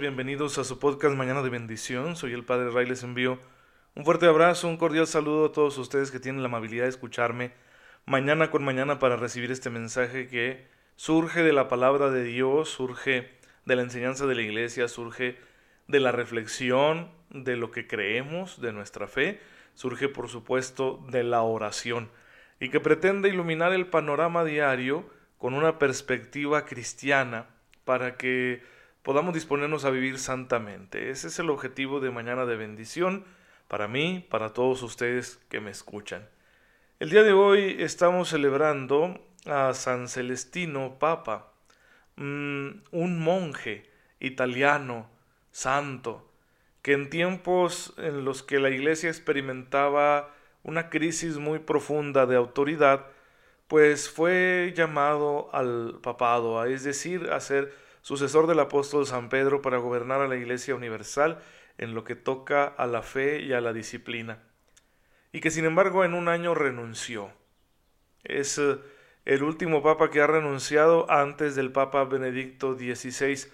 bienvenidos a su podcast Mañana de Bendición. Soy el Padre Ray, les envío un fuerte abrazo, un cordial saludo a todos ustedes que tienen la amabilidad de escucharme mañana con mañana para recibir este mensaje que surge de la palabra de Dios, surge de la enseñanza de la iglesia, surge de la reflexión de lo que creemos, de nuestra fe, surge por supuesto de la oración y que pretende iluminar el panorama diario con una perspectiva cristiana para que podamos disponernos a vivir santamente. Ese es el objetivo de Mañana de Bendición para mí, para todos ustedes que me escuchan. El día de hoy estamos celebrando a San Celestino Papa, mm, un monje italiano, santo, que en tiempos en los que la iglesia experimentaba una crisis muy profunda de autoridad, pues fue llamado al papado, es decir, a ser sucesor del apóstol San Pedro para gobernar a la iglesia universal en lo que toca a la fe y a la disciplina y que sin embargo en un año renunció. Es eh, el último papa que ha renunciado antes del papa Benedicto XVI.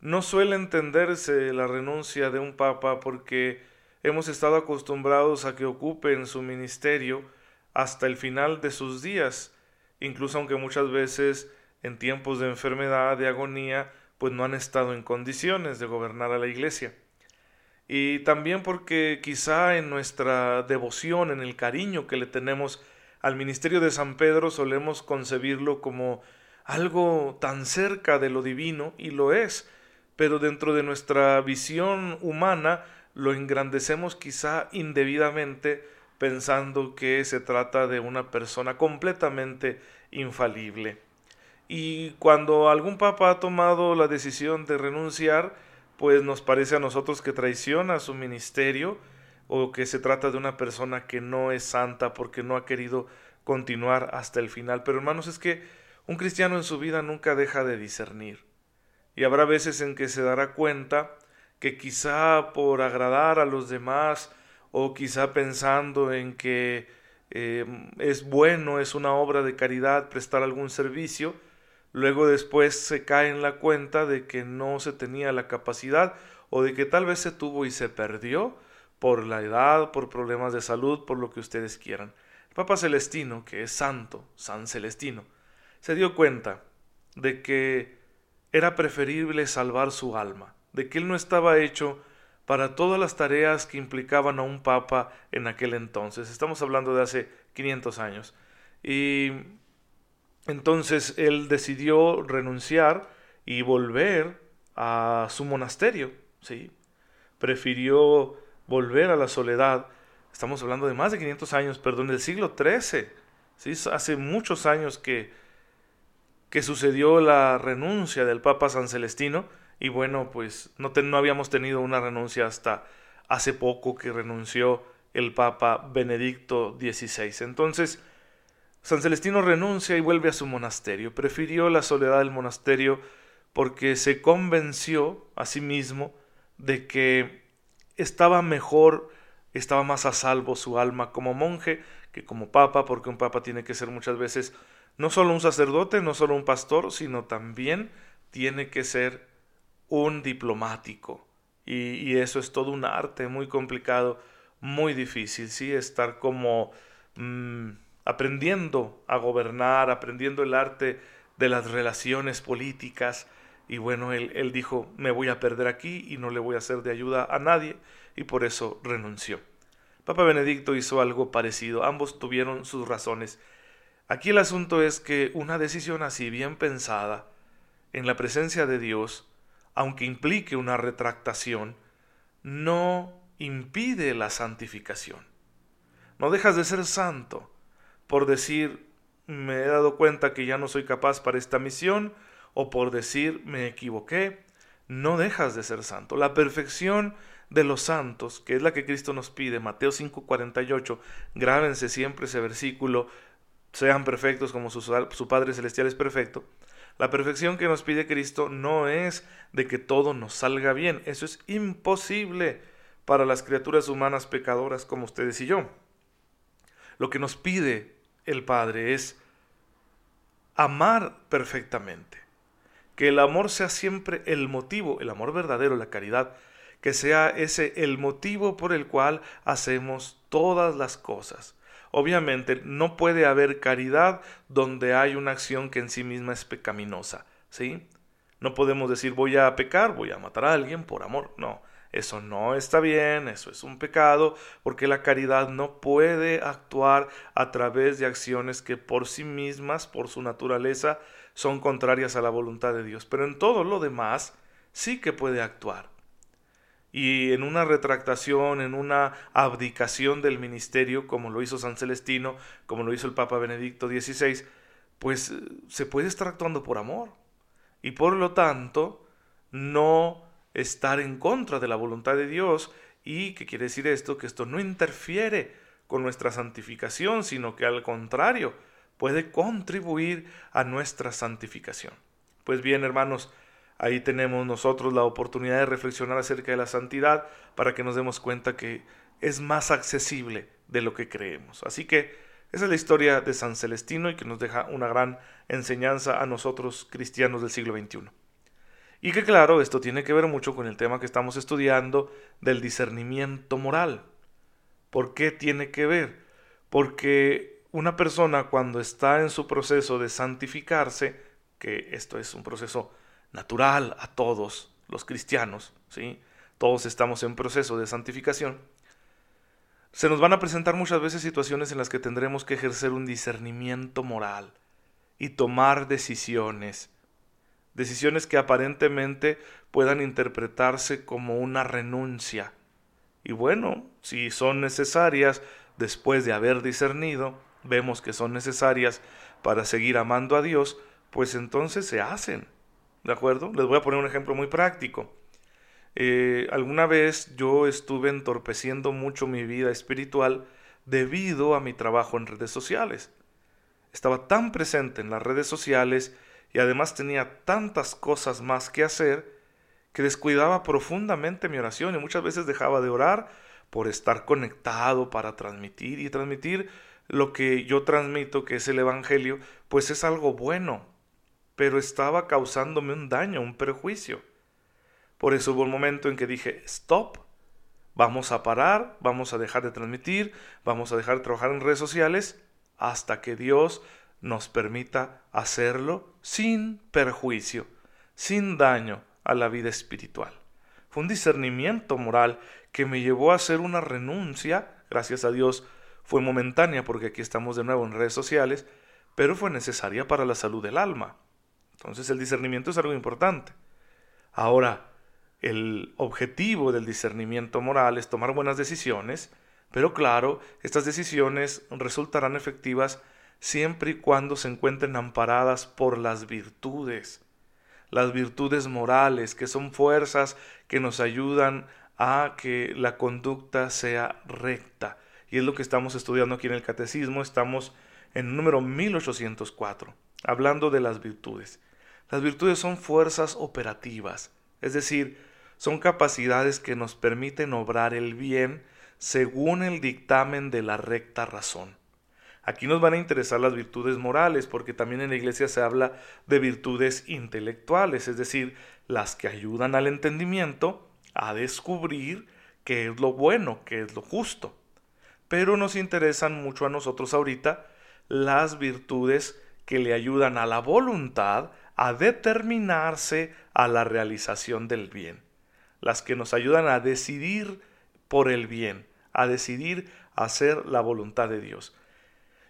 No suele entenderse la renuncia de un papa porque hemos estado acostumbrados a que ocupen su ministerio hasta el final de sus días, incluso aunque muchas veces en tiempos de enfermedad, de agonía, pues no han estado en condiciones de gobernar a la iglesia y también porque quizá en nuestra devoción, en el cariño que le tenemos al ministerio de San Pedro, solemos concebirlo como algo tan cerca de lo divino, y lo es, pero dentro de nuestra visión humana lo engrandecemos quizá indebidamente pensando que se trata de una persona completamente infalible. Y cuando algún papa ha tomado la decisión de renunciar, pues nos parece a nosotros que traiciona su ministerio o que se trata de una persona que no es santa porque no ha querido continuar hasta el final. Pero hermanos, es que un cristiano en su vida nunca deja de discernir. Y habrá veces en que se dará cuenta que quizá por agradar a los demás o quizá pensando en que eh, es bueno, es una obra de caridad prestar algún servicio, Luego después se cae en la cuenta de que no se tenía la capacidad o de que tal vez se tuvo y se perdió por la edad, por problemas de salud, por lo que ustedes quieran. El Papa Celestino, que es santo, San Celestino, se dio cuenta de que era preferible salvar su alma, de que él no estaba hecho para todas las tareas que implicaban a un papa en aquel entonces. Estamos hablando de hace 500 años. Y entonces él decidió renunciar y volver a su monasterio, ¿sí? Prefirió volver a la soledad. Estamos hablando de más de 500 años, perdón, del siglo XIII. ¿sí? Hace muchos años que, que sucedió la renuncia del Papa San Celestino y bueno, pues no, no habíamos tenido una renuncia hasta hace poco que renunció el Papa Benedicto XVI. Entonces, San Celestino renuncia y vuelve a su monasterio. Prefirió la soledad del monasterio porque se convenció a sí mismo de que estaba mejor, estaba más a salvo su alma como monje que como papa, porque un papa tiene que ser muchas veces no solo un sacerdote, no solo un pastor, sino también tiene que ser un diplomático. Y, eso es todo un arte muy complicado, muy difícil, ¿sí? Estar como... Mm, aprendiendo a gobernar, aprendiendo el arte de las relaciones políticas. Y bueno, él, él, dijo, me voy a perder aquí y no le voy a hacer de ayuda a nadie, y por eso renunció. Papa Benedicto hizo algo parecido, ambos tuvieron sus razones. Aquí el asunto es que una decisión así bien pensada, en la presencia de Dios, aunque implique una retractación, no impide la santificación. No dejas de ser santo, por decir me he dado cuenta que ya no soy capaz para esta misión o por decir me equivoqué, no dejas de ser santo. La perfección de los santos, que es la que Cristo nos pide, Mateo 5:48, grábense siempre ese versículo, sean perfectos como su, su Padre Celestial es perfecto. La perfección que nos pide Cristo no es de que todo nos salga bien, eso es imposible para las criaturas humanas pecadoras como ustedes y yo. Lo que nos pide el Padre es amar perfectamente, que el amor sea siempre el motivo, el amor verdadero, la caridad, que sea ese el motivo por el cual hacemos todas las cosas. Obviamente no puede haber caridad donde hay una acción que en sí misma es pecaminosa, ¿sí? No podemos decir voy a pecar, voy a matar a alguien por amor, no. Eso no está bien, eso es un pecado, porque la caridad no puede actuar a través de acciones que por sí mismas, por su naturaleza, son contrarias a la voluntad de Dios. Pero en todo lo demás sí que puede actuar y en una retractación, en una abdicación del ministerio, como lo hizo San Celestino, como lo hizo el Papa Benedicto XVI, pues eh, se puede estar actuando por amor. Y por lo tanto, no estar en contra de la voluntad de Dios. ¿Y qué quiere decir esto? Que esto no interfiere con nuestra santificación, sino que al contrario, puede contribuir a nuestra santificación. Pues bien, hermanos, Ahí tenemos nosotros la oportunidad de reflexionar acerca de la santidad para que nos demos cuenta que es más accesible de lo que creemos. Así que esa es la historia de San Celestino y que nos deja una gran enseñanza a nosotros cristianos del siglo XXI. Y que claro, esto tiene que ver mucho con el tema que estamos estudiando del discernimiento moral. ¿Por qué tiene que ver? Porque una persona cuando está en su proceso de santificarse, que esto es un proceso natural a todos los cristianos, ¿sí? Todos estamos en proceso de santificación. Se nos van a presentar muchas veces situaciones en las que tendremos que ejercer un discernimiento moral y tomar decisiones, decisiones que aparentemente puedan interpretarse como una renuncia. Y bueno, si son necesarias después de haber discernido, vemos que son necesarias para seguir amando a Dios, pues entonces se hacen. ¿De acuerdo? Les voy a poner un ejemplo muy práctico. Eh, alguna vez yo estuve entorpeciendo mucho mi vida espiritual debido a mi trabajo en redes sociales. Estaba tan presente en las redes sociales y además tenía tantas cosas más que hacer que descuidaba profundamente mi oración y muchas veces dejaba de orar por estar conectado para transmitir y transmitir lo que yo transmito, que es el Evangelio, pues es algo bueno, pero estaba causándome un daño, un perjuicio. Por eso hubo un momento en que dije, stop, vamos a parar, vamos a dejar de transmitir, vamos a dejar de trabajar en redes sociales hasta que Dios nos permita hacerlo sin perjuicio, sin daño a la vida espiritual. Fue un discernimiento moral que me llevó a hacer una renuncia, gracias a Dios fue momentánea porque aquí estamos de nuevo en redes sociales, pero fue necesaria para la salud del alma. Entonces el discernimiento es algo importante. Ahora, el objetivo del discernimiento moral es tomar buenas decisiones, pero claro, estas decisiones resultarán efectivas siempre y cuando se encuentren amparadas por las virtudes, las virtudes morales, que son fuerzas que nos ayudan a que la conducta sea recta. Y es lo que estamos estudiando aquí en el Catecismo, estamos en el número 1804, hablando de las virtudes. Las virtudes son fuerzas operativas, es decir, son capacidades que nos permiten obrar el bien según el dictamen de la recta razón. Aquí nos van a interesar las virtudes morales, porque también en la iglesia se habla de virtudes intelectuales, es decir, las que ayudan al entendimiento a descubrir qué es lo bueno, qué es lo justo. Pero nos interesan mucho a nosotros ahorita las virtudes que le ayudan a la voluntad a determinarse a la realización del bien, las que nos ayudan a decidir por el bien, a decidir hacer la voluntad de Dios.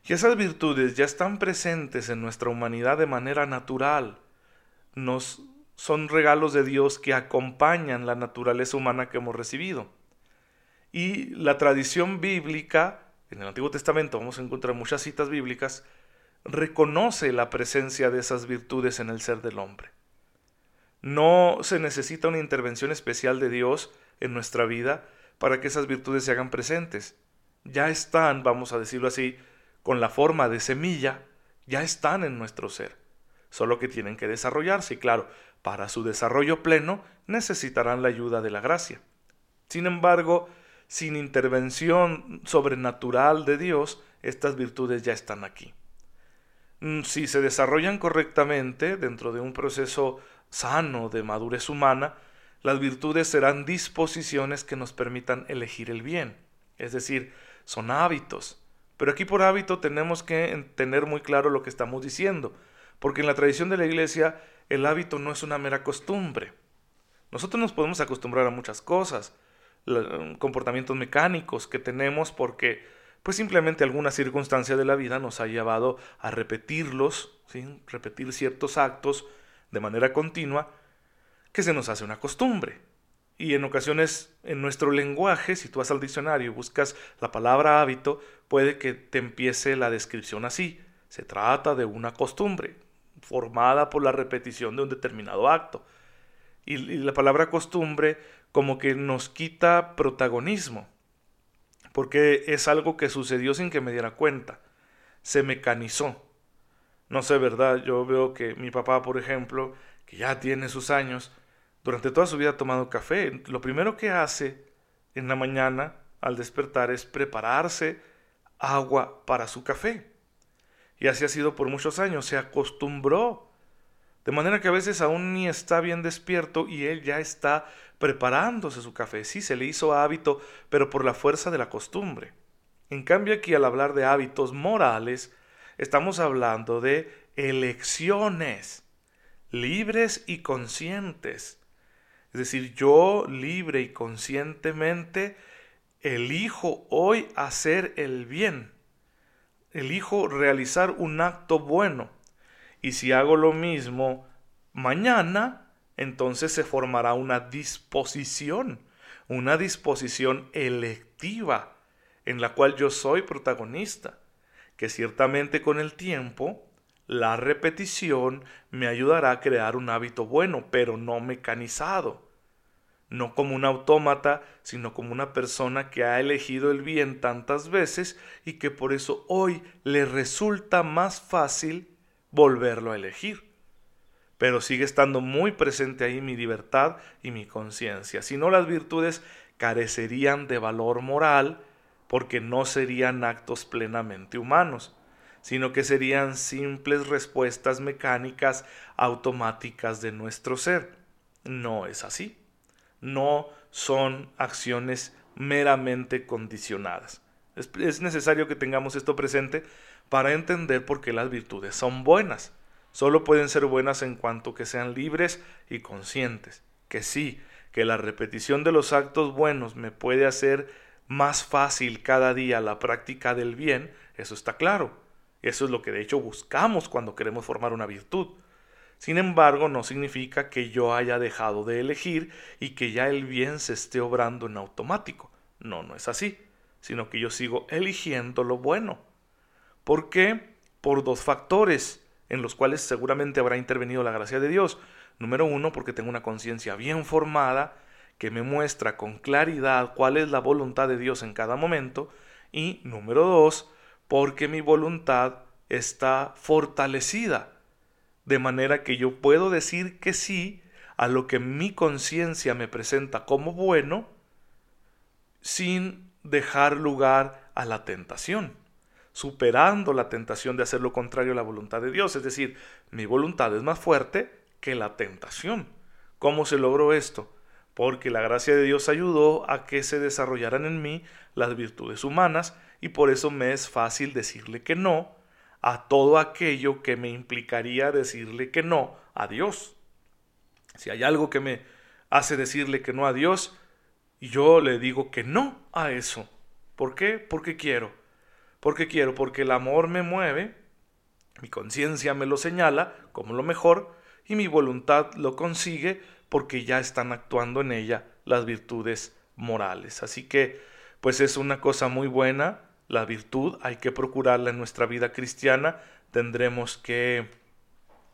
Y esas virtudes ya están presentes en nuestra humanidad de manera natural. Nos son regalos de Dios que acompañan la naturaleza humana que hemos recibido. Y la tradición bíblica, en el Antiguo Testamento vamos a encontrar muchas citas bíblicas, reconoce la presencia de esas virtudes en el ser del hombre. No se necesita una intervención especial de Dios en nuestra vida para que esas virtudes se hagan presentes. Ya están, vamos a decirlo así, con la forma de semilla, ya están en nuestro ser. Solo que tienen que desarrollarse y claro, para su desarrollo pleno necesitarán la ayuda de la gracia. Sin embargo, sin intervención sobrenatural de Dios, estas virtudes ya están aquí. Mm, si se desarrollan correctamente dentro de un proceso sano de madurez humana, las virtudes serán disposiciones que nos permitan elegir el bien. Es decir, son hábitos. Pero aquí por hábito tenemos que tener muy claro lo que estamos diciendo, porque en la tradición de la iglesia el hábito no es una mera costumbre. Nosotros nos podemos acostumbrar a muchas cosas, comportamientos mecánicos que tenemos porque pues simplemente alguna circunstancia de la vida nos ha llevado a repetirlos, repetir ciertos actos de manera continua, que se nos hace una costumbre. Y en ocasiones en nuestro lenguaje, si tú vas al diccionario y buscas la palabra hábito, puede que te empiece la descripción así. Se trata de una costumbre formada por la repetición de un determinado acto. Y, y la palabra costumbre como que nos quita protagonismo porque es algo que sucedió sin que me diera cuenta. Se mecanizó. No sé, ¿verdad? Yo veo que mi papá, por ejemplo, que ya tiene sus años, durante toda su vida ha tomado café. Lo primero que hace en la mañana al despertar es prepararse agua para su café. Y así ha sido por muchos años, se acostumbró. De manera que a veces aún ni está bien despierto y él ya está preparándose su café. Sí, se le hizo hábito, pero por la fuerza de la costumbre. En cambio aquí al hablar de hábitos morales, estamos hablando de elecciones libres y conscientes. Es decir, yo libre y conscientemente elijo hoy hacer el bien. Elijo realizar un acto bueno. Y si hago lo mismo mañana, entonces se formará una disposición, una disposición electiva en la cual yo soy protagonista, que ciertamente con el tiempo la repetición me ayudará a crear un hábito bueno, pero no mecanizado, no como un autómata, sino como una persona que ha elegido el bien tantas veces y que por eso hoy le resulta más fácil volverlo a elegir. Pero sigue estando muy presente ahí mi libertad y mi conciencia. Si no, las virtudes carecerían de valor moral porque no serían actos plenamente humanos, sino que serían simples respuestas mecánicas automáticas de nuestro ser. No es así. No son acciones meramente condicionadas. Es, es necesario que tengamos esto presente para entender por qué las virtudes son buenas solo pueden ser buenas en cuanto que sean libres y conscientes. Que sí, que la repetición de los actos buenos me puede hacer más fácil cada día la práctica del bien, eso está claro. Eso es lo que de hecho buscamos cuando queremos formar una virtud. Sin embargo, no significa que yo haya dejado de elegir y que ya el bien se esté obrando en automático. No, no es así, sino que yo sigo eligiendo lo bueno. ¿Por qué? Por dos factores en los cuales seguramente habrá intervenido la gracia de Dios. Número uno, porque tengo una conciencia bien formada que me muestra con claridad cuál es la voluntad de Dios en cada momento. Y número dos, porque mi voluntad está fortalecida, de manera que yo puedo decir que sí a lo que mi conciencia me presenta como bueno, sin dejar lugar a la tentación superando la tentación de hacer lo contrario a la voluntad de Dios. Es decir, mi voluntad es más fuerte que la tentación. ¿Cómo se logró esto? Porque la gracia de Dios ayudó a que se desarrollaran en mí las virtudes humanas y por eso me es fácil decirle que no a todo aquello que me implicaría decirle que no a Dios. Si hay algo que me hace decirle que no a Dios, yo le digo que no a eso. ¿Por qué? Porque quiero. ¿Por qué quiero? Porque el amor me mueve, mi conciencia me lo señala como lo mejor y mi voluntad lo consigue porque ya están actuando en ella las virtudes morales. Así que, pues es una cosa muy buena, la virtud, hay que procurarla en nuestra vida cristiana, tendremos que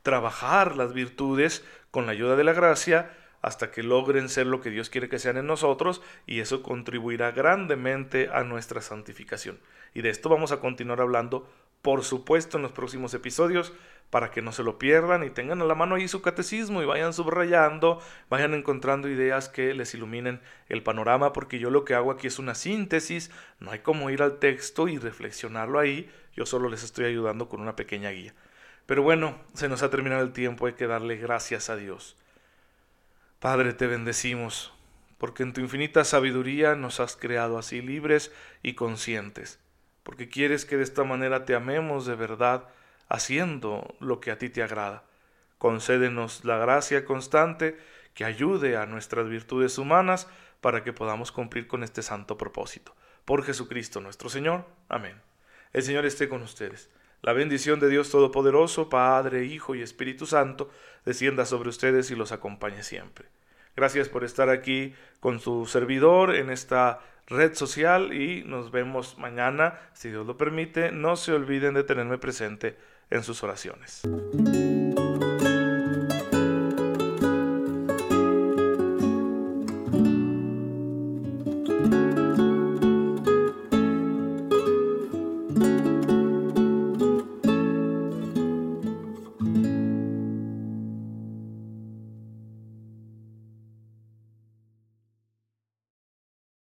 trabajar las virtudes con la ayuda de la gracia hasta que logren ser lo que Dios quiere que sean en nosotros y eso contribuirá grandemente a nuestra santificación. Y de esto vamos a continuar hablando, por supuesto, en los próximos episodios, para que no se lo pierdan y tengan a la mano ahí su catecismo y vayan subrayando, vayan encontrando ideas que les iluminen el panorama, porque yo lo que hago aquí es una síntesis, no hay como ir al texto y reflexionarlo ahí, yo solo les estoy ayudando con una pequeña guía. Pero bueno, se nos ha terminado el tiempo, hay que darle gracias a Dios. Padre, te bendecimos, porque en tu infinita sabiduría nos has creado así libres y conscientes, porque quieres que de esta manera te amemos de verdad, haciendo lo que a ti te agrada. Concédenos la gracia constante que ayude a nuestras virtudes humanas para que podamos cumplir con este santo propósito. Por Jesucristo nuestro Señor. Amén. El Señor esté con ustedes. La bendición de Dios Todopoderoso, Padre, Hijo y Espíritu Santo, descienda sobre ustedes y los acompañe siempre. Gracias por estar aquí con su servidor en esta red social y nos vemos mañana, si Dios lo permite. No se olviden de tenerme presente en sus oraciones.